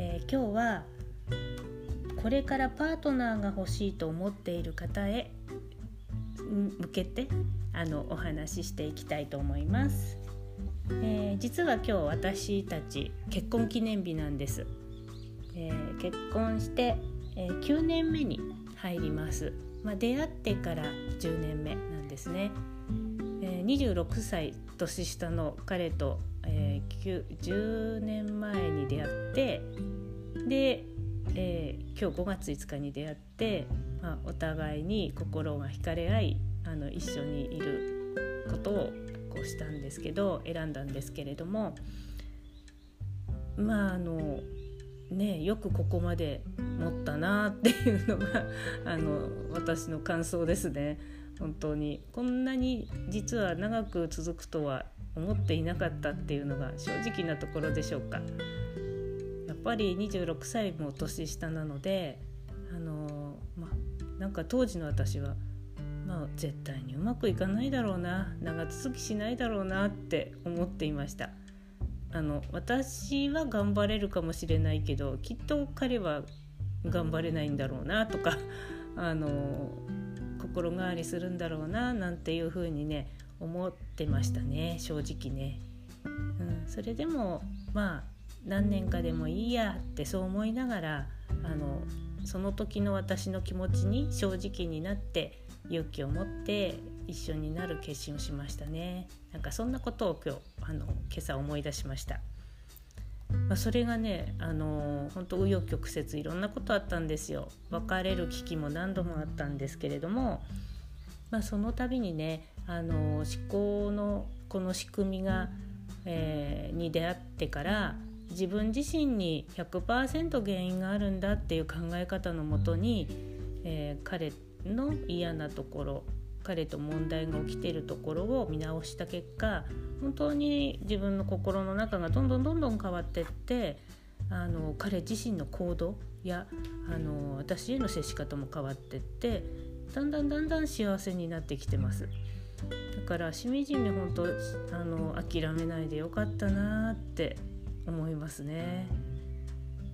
えー、今日はこれからパートナーが欲しいと思っている方へ向けてあのお話ししていきたいと思います、えー、実は今日私たち結婚記念日なんです、えー、結婚して、えー、9年目に入ります、まあ、出会ってから10年目なんですね、えー、26歳年下の彼とえー、10年前に出会ってで、えー、今日5月5日に出会って、まあ、お互いに心が惹かれ合いあの一緒にいることをこうしたんですけど選んだんですけれどもまああのねよくここまで持ったなっていうのが あの私の感想ですね。本当に。こんなに実は長く続くとは思っていなかったっていうのが正直なところでしょうか。やっぱり26歳も年下なのであのまあなんか当時の私はまあ絶対にうまくいかないだろうな長続きしないだろうなって思っていました。あの私は頑張れるかもしれないけどきっと彼は頑張れないんだろうなとかあの心変わりするんだろうななんていうふうにね思ってましたね正直ね、うん、それでもまあ何年かでもいいやってそう思いながらあのその時の私の気持ちに正直になって勇気を持って一緒になる決心をしましたね。なんかそんなことを今日あの今朝思い出しました、まあ、それがねあの本当紆余曲折いろんなことあったんですよ。別れる危機も何度もあったんですけれども、まあ、その度にねあの思考のこの仕組みが、えー、に出会ってから自分自身に100%原因があるんだっていう考え方のもとに、えー、彼の嫌なところ彼と問題が起きているところを見直した結果本当に自分の心の中がどんどんどんどん変わっていってあの彼自身の行動やあの私への接し方も変わっていってだんだんだんだん幸せになってきてます。からしみじみ本当あの諦めないでよかったなって思いますね。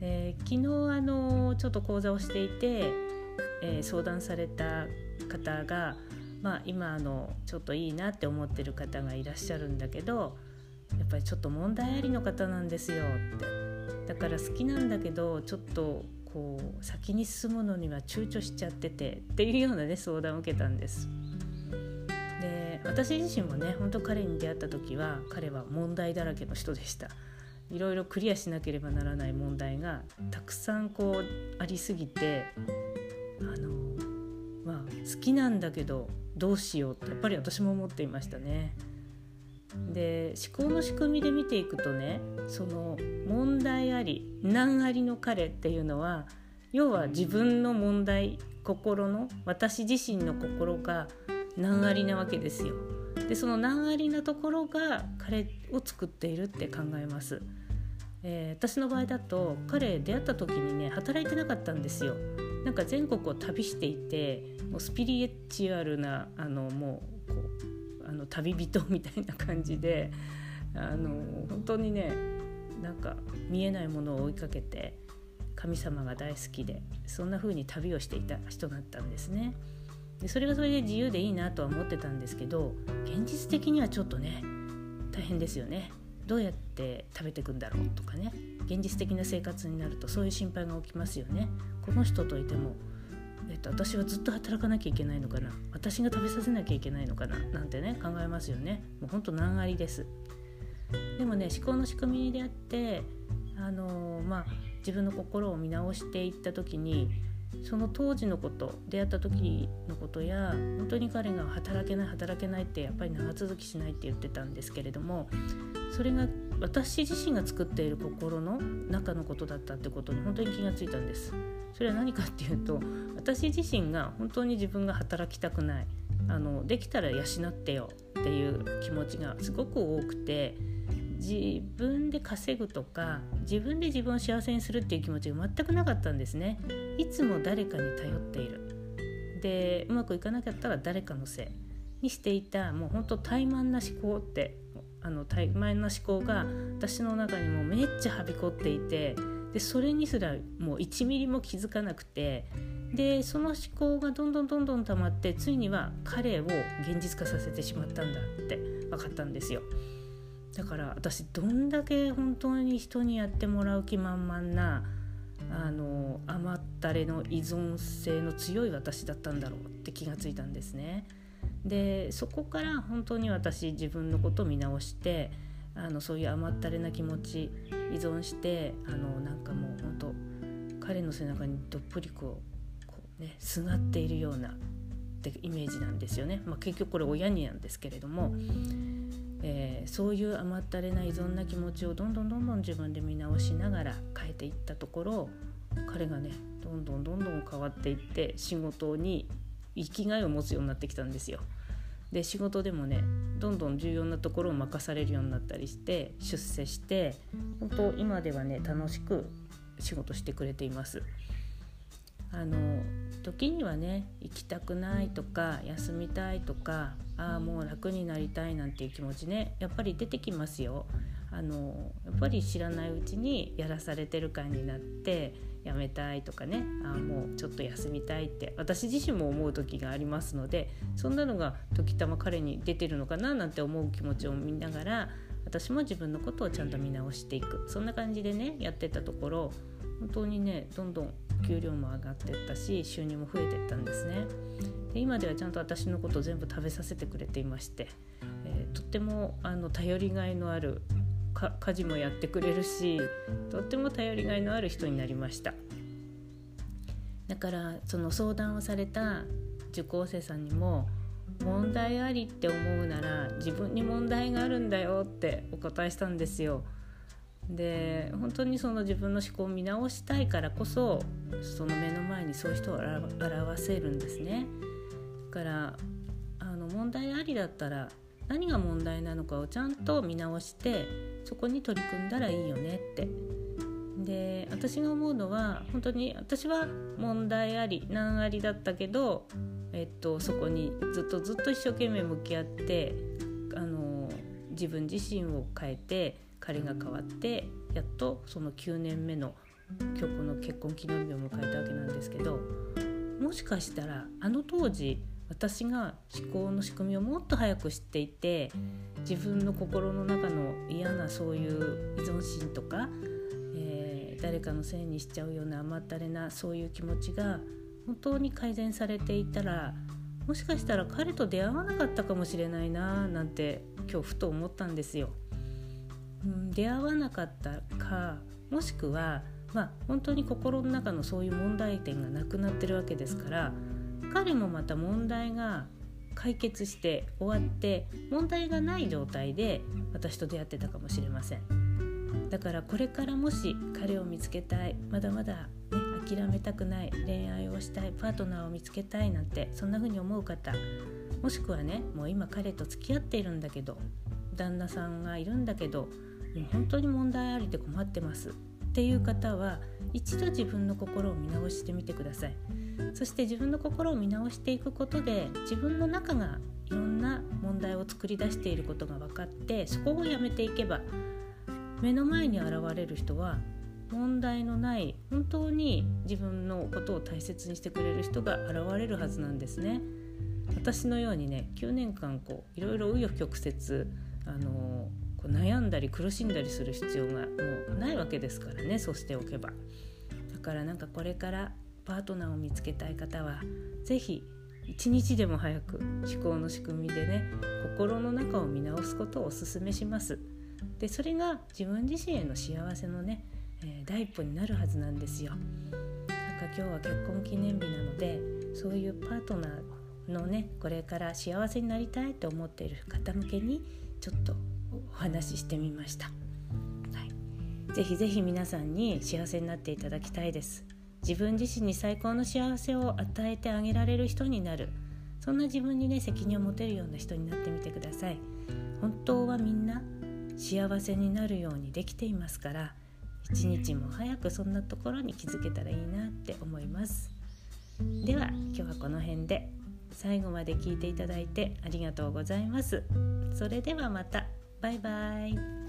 えー、昨日あのちょっと講座をしていて、えー、相談された方が、まあ、今あのちょっといいなって思ってる方がいらっしゃるんだけどやっぱりちょっと問題ありの方なんですよってだから好きなんだけどちょっとこう先に進むのには躊躇しちゃっててっていうようなね相談を受けたんです。私自身もね本当彼に出会った時は彼は問題だらけの人でしたいろいろクリアしなければならない問題がたくさんこうありすぎてあのまあ好きなんだけどどうしようってやっぱり私も思っていましたね。で思考の仕組みで見ていくとねその問題あり難ありの彼っていうのは要は自分の問題心の私自身の心が難ありなわけですよ。でその難ありなところが彼を作っているって考えます。えー、私の場合だと彼出会った時にね働いてなかったんですよ。なんか全国を旅していてもうスピリチュアルなあのもうこうあの旅人みたいな感じであの本当にねなんか見えないものを追いかけて神様が大好きでそんな風に旅をしていた人だったんですね。でそれがそれで自由でいいなとは思ってたんですけど現実的にはちょっとね大変ですよね。どうやって食べていくんだろうとかね。現実的な生活になるとそういう心配が起きますよね。この人といてもえっと、私はずっと働かなきゃいけないのかな。私が食べさせなきゃいけないのかな。なんてね考えますよね。もうほんと難ありです。でもね思考の仕組みであってあのー、まあ自分の心を見直していった時にその当時のこと出会った時のことや本当に彼が働けない働けないってやっぱり長続きしないって言ってたんですけれどもそれが私自身が作っている心の中のことだったってことに本当に気がついたんです。それは何かっていうと私自身が本当に自分が働きたくないあのできたら養ってよっていう気持ちがすごく多くて自分で稼ぐとか自分で自分を幸せにするっていう気持ちが全くなかったんですね。いつも誰かに頼っている。でうまくいかなかったら誰かのせいにしていたもうほんと怠慢な思考ってあの怠慢な思考が私の中にもめっちゃはびこっていてでそれにすらもう1ミリも気づかなくてでその思考がどんどんどんどん溜まってついには彼を現実化させてしまったんだって分かったんですよ。だから私どんだけ本当に人にやってもらう気満々なあの甘ったれの依存性の強い私だったんだろうって気がついたんですね。でそこから本当に私自分のことを見直してあのそういう甘ったれな気持ち依存してあのなんかもう本当彼の背中にどっぷりこうこう、ね、すがっているようなってイメージなんですよね。まあ、結局これ親になんですけれどもえー、そういう甘ったれな依存な気持ちをどんどんどんどん自分で見直しながら変えていったところ彼がねどんどんどんどん変わっていって仕事に生きがいを持つようになってきたんですよ。で仕事でもねどんどん重要なところを任されるようになったりして出世して本当今ではね楽しく仕事してくれています。あの時にはね行きたくないとか休みたいとかああもう楽になりたいなんていう気持ちねやっぱり出てきますよ。あのやっぱり知らないうちにやらされてる感になってやめたいとかねあもうちょっと休みたいって私自身も思う時がありますのでそんなのが時たま彼に出てるのかななんて思う気持ちを見ながら私も自分のことをちゃんと見直していくそんな感じでねやってたところ本当にねどんどん給料も上がってったし収入も増えてったんですねで今ではちゃんと私のこと全部食べさせてくれていまして、えー、とってもあの頼りがいのある家事もやってくれるしとっても頼りがいのある人になりましただからその相談をされた受講生さんにも問題ありって思うなら自分に問題があるんだよってお答えしたんですよ。で本当にその自分の思考を見直したいからこそその目の前にそういう人を表せるんですね。だからあの問題ありだったら何が問題なのかをちゃんと見直してそこに取り組んだらいいよねってで私が思うのは本当に私は問題あり難ありだったけど、えっと、そこにずっとずっと一生懸命向き合ってあの自分自身を変えて彼が変わってやっとその9年目の今日この結婚記念日を迎えたわけなんですけどもしかしたらあの当時私が思考の仕組みをもっと早く知っていて自分の心の中の嫌なそういう依存心とか、えー、誰かのせいにしちゃうような甘ったれなそういう気持ちが本当に改善されていたらもしかしたら彼と出会わなかったかもしれないななんて今日ふと思ったんですよ。うん、出会わなかったかもしくはまあ本当に心の中のそういう問題点がなくなってるわけですから彼もまた問題が解決して終わって問題がない状態で私と出会ってたかもしれません。だからこれからもし彼を見つけたいまだまだ、ね、諦めたくない恋愛をしたいパートナーを見つけたいなんてそんな風に思う方もしくはねもう今彼と付き合っているんだけど旦那さんがいるんだけどもう本当に問題ありで困ってますっていう方は一度自分の心を見直してみてくださいそして自分の心を見直していくことで自分の中がいろんな問題を作り出していることが分かってそこをやめていけば目の前に現れる人は問題のない本当に自分のことを大切にしてくれる人が現れるはずなんですね。私のようにね9年間こういろいろ紆余曲折あのこう悩んだり苦しんだりする必要がもうないわけですからねそうしておけば。だからなんかこれからパートナーを見つけたい方は是非一日でも早く思考の仕組みでね心の中を見直すことをお勧めします。でそれが自分自身への幸せのね、えー、第一歩になるはずなんですよ。なんか今日は結婚記念日なのでそういうパートナーのねこれから幸せになりたいと思っている方向けにちょっとお話ししてみました、はい、ぜひぜひ皆さんに幸せになっていただきたいです。自分自身に最高の幸せを与えてあげられる人になる。そんな自分にね責任を持てるような人になってみてください。本当はみんな幸せになるようにできていますから一日も早くそんなところに気づけたらいいなって思います。では今日はこの辺で。最後まで聞いていただいてありがとうございます。それではまた。バイバイ